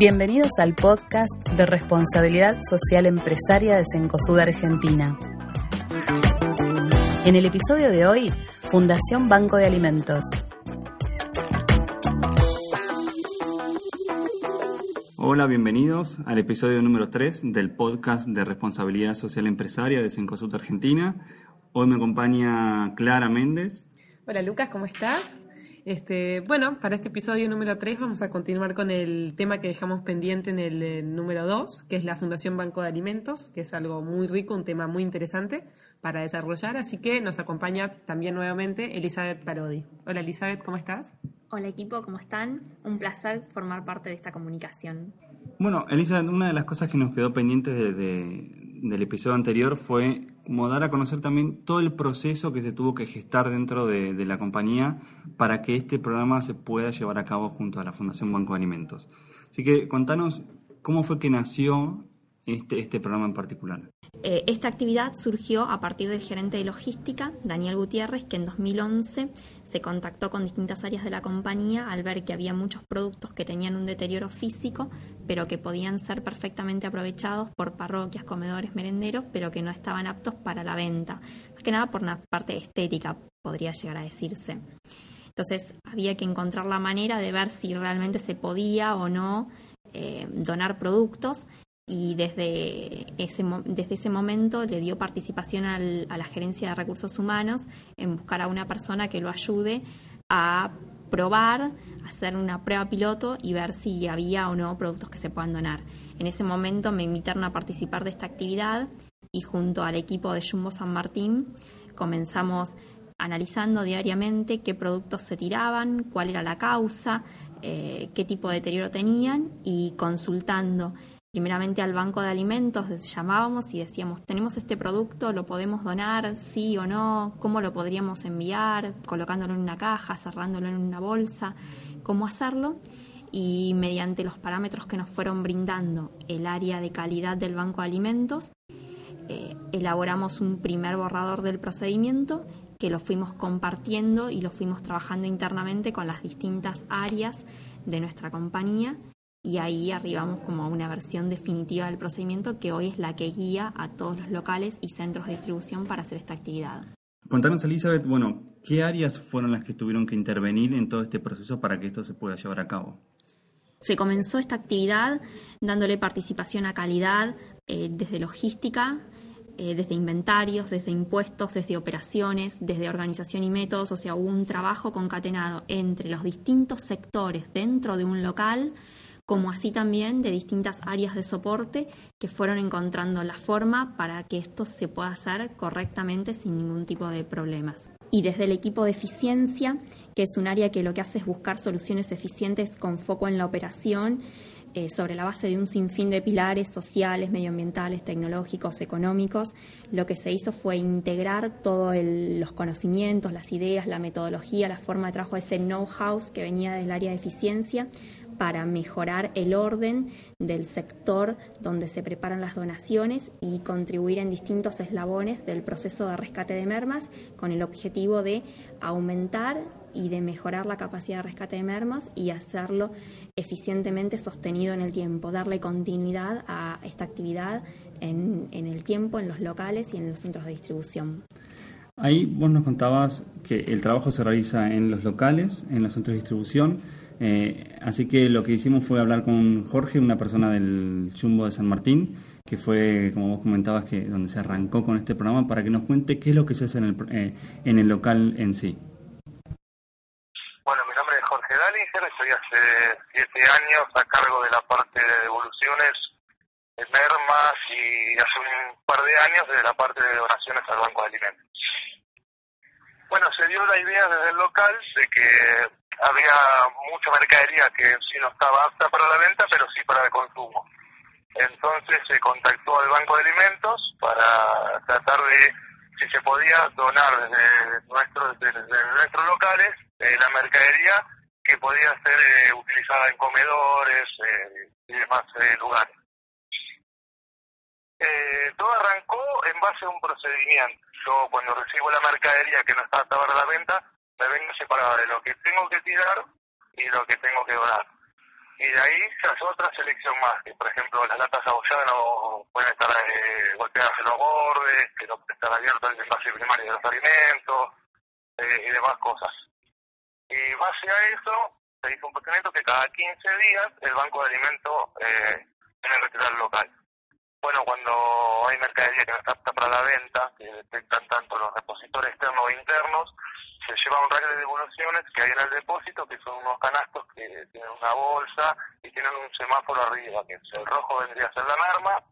Bienvenidos al podcast de responsabilidad social empresaria de Cencosud Argentina. En el episodio de hoy, Fundación Banco de Alimentos. Hola, bienvenidos al episodio número 3 del podcast de responsabilidad social empresaria de Cencosud Argentina. Hoy me acompaña Clara Méndez. Hola Lucas, ¿cómo estás? Este, bueno, para este episodio número 3 vamos a continuar con el tema que dejamos pendiente en el, eh, número 2, que es la Fundación Banco de Alimentos, que es algo muy rico, un tema muy interesante para desarrollar, así que nos acompaña también nuevamente Elizabeth Parodi. Hola Elizabeth, ¿cómo estás? Hola equipo, ¿cómo están? Un placer formar parte de esta comunicación. Bueno, Elizabeth, una de las cosas que nos quedó pendiente del episodio anterior fue como dar a conocer también todo el proceso que se tuvo que gestar dentro de, la compañía para que este programa se pueda llevar a cabo junto a la Fundación Banco de Alimentos. Así que contanos cómo fue que nació este, este programa en particular. Eh, esta actividad surgió a partir del gerente de logística, Daniel Gutiérrez, que en 2011 se contactó con distintas áreas de la compañía al ver que había muchos productos que tenían un deterioro físico, pero que podían ser perfectamente aprovechados por parroquias, comedores, merenderos, pero que no estaban aptos para la venta. Más que nada por una parte estética, podría llegar a decirse. Entonces había que encontrar la manera de ver si realmente se podía o no eh, donar productos y desde ese, desde ese momento le dio participación a la gerencia de recursos humanos en buscar a una persona que lo ayude a probar, hacer una prueba piloto y ver si había o no productos que se puedan donar. En ese momento me invitaron a participar de esta actividad y junto al equipo de Jumbo San Martín comenzamos analizando diariamente qué productos se tiraban, cuál era la causa, eh, qué tipo de deterioro tenían y consultando primeramente al banco de alimentos, llamábamos y decíamos, tenemos este producto, lo podemos donar, sí o no, cómo lo podríamos enviar, colocándolo en una caja, cerrándolo en una bolsa, cómo hacerlo. Y mediante los parámetros que nos fueron brindando el área de calidad del banco de alimentos, eh, elaboramos un primer borrador del procedimiento que lo fuimos compartiendo y lo fuimos trabajando internamente con las distintas áreas de nuestra compañía y ahí arribamos como a una versión definitiva del procedimiento que hoy es la que guía a todos los locales y centros de distribución para hacer esta actividad. Contanos, Elizabeth, bueno, ¿qué áreas fueron las que tuvieron que intervenir en todo este proceso para que esto se pueda llevar a cabo? Se comenzó esta actividad dándole participación a calidad eh, desde logística, eh, desde inventarios, desde impuestos, desde operaciones, desde organización y métodos, o sea, hubo un trabajo concatenado entre los distintos sectores dentro de un local como así también de distintas áreas de soporte que fueron encontrando la forma para que esto se pueda hacer correctamente sin ningún tipo de problemas. Y desde el equipo de eficiencia, que es un área que lo que hace es buscar soluciones eficientes con foco en la operación, eh, sobre la base de un sinfín de pilares sociales, medioambientales, tecnológicos, económicos, lo que se hizo fue integrar todos los conocimientos, las ideas, la metodología, la forma de trabajo, ese know-how que venía del área de eficiencia para mejorar el orden del sector donde se preparan las donaciones y contribuir en distintos eslabones del proceso de rescate de mermas con el objetivo de aumentar y de mejorar la capacidad de rescate de mermas y hacerlo eficientemente sostenido en el tiempo, darle continuidad a esta actividad en, el tiempo, en los locales y en los centros de distribución. Ahí vos nos contabas que el trabajo se realiza en los locales, en los centros de distribución, eh, así que lo que hicimos fue hablar con Jorge, una persona del Chumbo de San Martín, que fue, como vos comentabas, que donde se arrancó con este programa, para que nos cuente qué es lo que se hace en el, eh, en el local en sí. Bueno, mi nombre es Jorge Dalinger, estoy hace siete años a cargo de la parte de devoluciones de mermas y hace un par de años de la parte de donaciones al Banco de Alimentos. Bueno, se dio la idea desde el local de que había mucha mercadería que sí no estaba apta para la venta, pero sí para el consumo. Entonces se contactó al Banco de Alimentos para tratar de si se podía donar desde nuestros, desde nuestros locales eh, la mercadería que podía ser eh, utilizada en comedores eh, y demás lugares. todo arrancó en base a un procedimiento. Yo cuando recibo la mercadería que no está apta para la venta, me vengo separado de lo que tengo que tirar y lo que tengo que donar. y de ahí se hace otra selección más, que por ejemplo las latas abolladas no pueden estar eh, golpeadas en los bordes, que no pueden estar abiertas el envase primario de los alimentos eh, y demás cosas. Y base a eso, se hizo un procedimiento que cada 15 días el Banco de Alimentos eh, tiene que retirar local. Bueno, cuando hay mercadería que no está apta para la venta, que detectan tanto los repositores externos o internos, se lleva un rayo de devoluciones que hay en el depósito, que son unos canastos que tienen una bolsa y tienen un semáforo arriba, que el rojo vendría a ser la norma,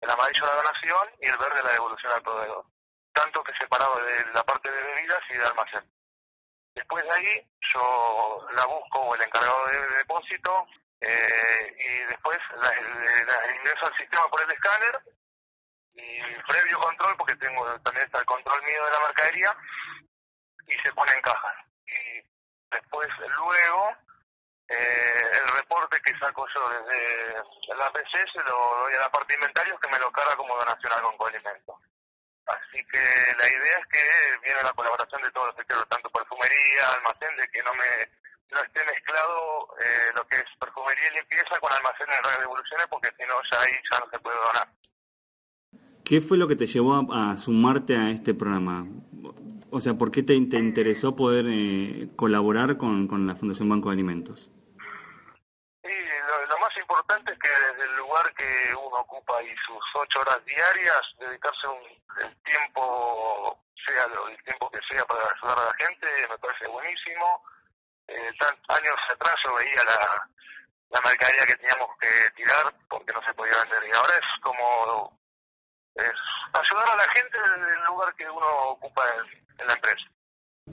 el amarillo la donación y el verde la devolución al proveedor. Tanto que separado de la parte de bebidas y de almacén. Después de ahí, yo la busco o el encargado de depósito eh, y después la, ingreso al sistema por el escáner y previo control, porque tengo también el control mío de la mercadería, y se pone en cajas. Y después, luego, eh, el reporte que saco yo desde la PC se lo doy a la parte que me lo carga como donación al Banco. Así que la idea es que viene la colaboración de todos los sectores, tanto perfumería, almacén, de que no me no esté mezclado eh, lo que es perfumería y limpieza con almacén de devoluciones, porque si no ya ahí ya no se puede donar. ¿Qué fue lo que te llevó a, sumarte a este programa? O sea, ¿por qué te, te interesó poder eh, colaborar con, con la Fundación Banco de Alimentos? importante es que desde el lugar que uno ocupa y sus ocho horas diarias, dedicarse un, el tiempo, sea el tiempo que sea para ayudar a la gente, me parece buenísimo. Eh, años atrás yo veía la, la mercadería que teníamos que tirar porque no se podía vender y ahora es como es ayudar a la gente desde el lugar que uno ocupa en la empresa.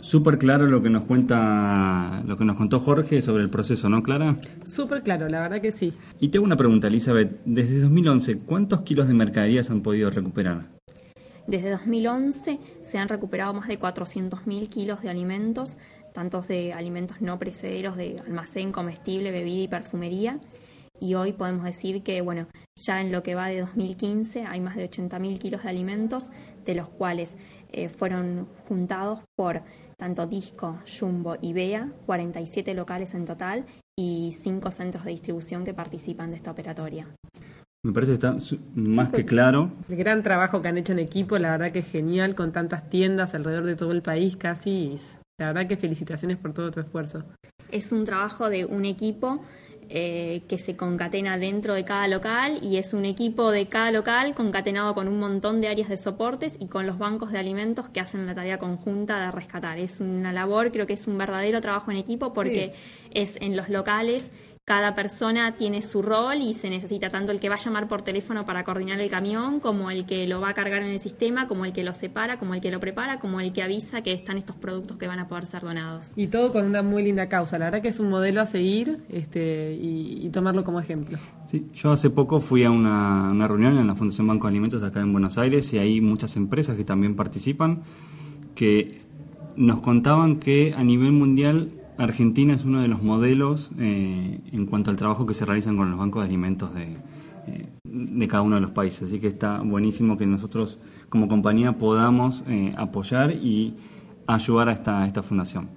Súper claro lo que nos cuenta, lo que nos contó Jorge sobre el proceso, ¿no, Clara? Súper claro, la verdad que sí. Y tengo una pregunta, Elizabeth. Desde 2011, ¿cuántos kilos de mercaderías han podido recuperar? Desde 2011 se han recuperado más de 400.000 kilos de alimentos, tantos de alimentos no precederos de almacén, comestible, bebida y perfumería. Y hoy podemos decir que, bueno, ya en lo que va de 2015 hay más de 80.000 kilos de alimentos, de los cuales eh, fueron juntados por tanto Disco, Jumbo y Bea, 47 locales en total y 5 centros de distribución que participan de esta operatoria. Me parece que está más que claro. El gran trabajo que han hecho en equipo, la verdad que es genial, con tantas tiendas alrededor de todo el país casi. La verdad que felicitaciones por todo tu esfuerzo. Es un trabajo de un equipo eh, que se concatena dentro de cada local y es un equipo de cada local concatenado con un montón de áreas de soportes y con los bancos de alimentos que hacen la tarea conjunta de rescatar. Es una labor, creo que es un verdadero trabajo en equipo porque es en los locales cada persona tiene su rol y se necesita tanto el que va a llamar por teléfono para coordinar el camión, como el que lo va a cargar en el sistema, como el que lo separa, como el que lo prepara, como el que avisa que están estos productos que van a poder ser donados. Y todo con una muy linda causa. La verdad que es un modelo a seguir este, y, tomarlo como ejemplo. Sí, yo hace poco fui a una, una reunión en la Fundación Banco de Alimentos acá en Buenos Aires y hay muchas empresas que también participan que nos contaban que a nivel mundial Argentina es uno de los modelos eh, en cuanto al trabajo que se realizan con los bancos de alimentos de, eh, de cada uno de los países. Así que está buenísimo que nosotros como compañía podamos eh, apoyar y ayudar a esta, a esta fundación.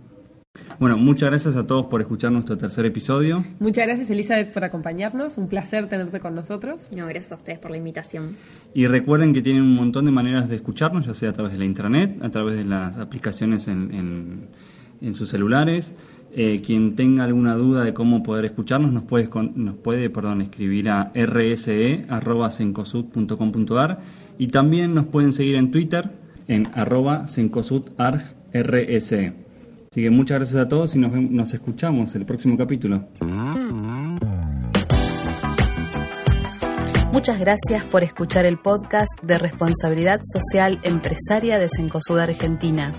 Bueno, muchas gracias a todos por escuchar nuestro tercer episodio. Muchas gracias Elizabeth por acompañarnos, un placer tenerte con nosotros. No, gracias a ustedes por la invitación. Y recuerden que tienen un montón de maneras de escucharnos, ya sea a través de la internet, a través de las aplicaciones en en sus celulares. Eh, quien tenga alguna duda de cómo poder escucharnos nos puede, nos puede perdón, escribir a rse.cencosud.com.ar y también nos pueden seguir en Twitter en arroba Así que muchas gracias a todos y nos, nos escuchamos el próximo capítulo. Muchas gracias por escuchar el podcast de responsabilidad social empresaria de Cencosud Argentina.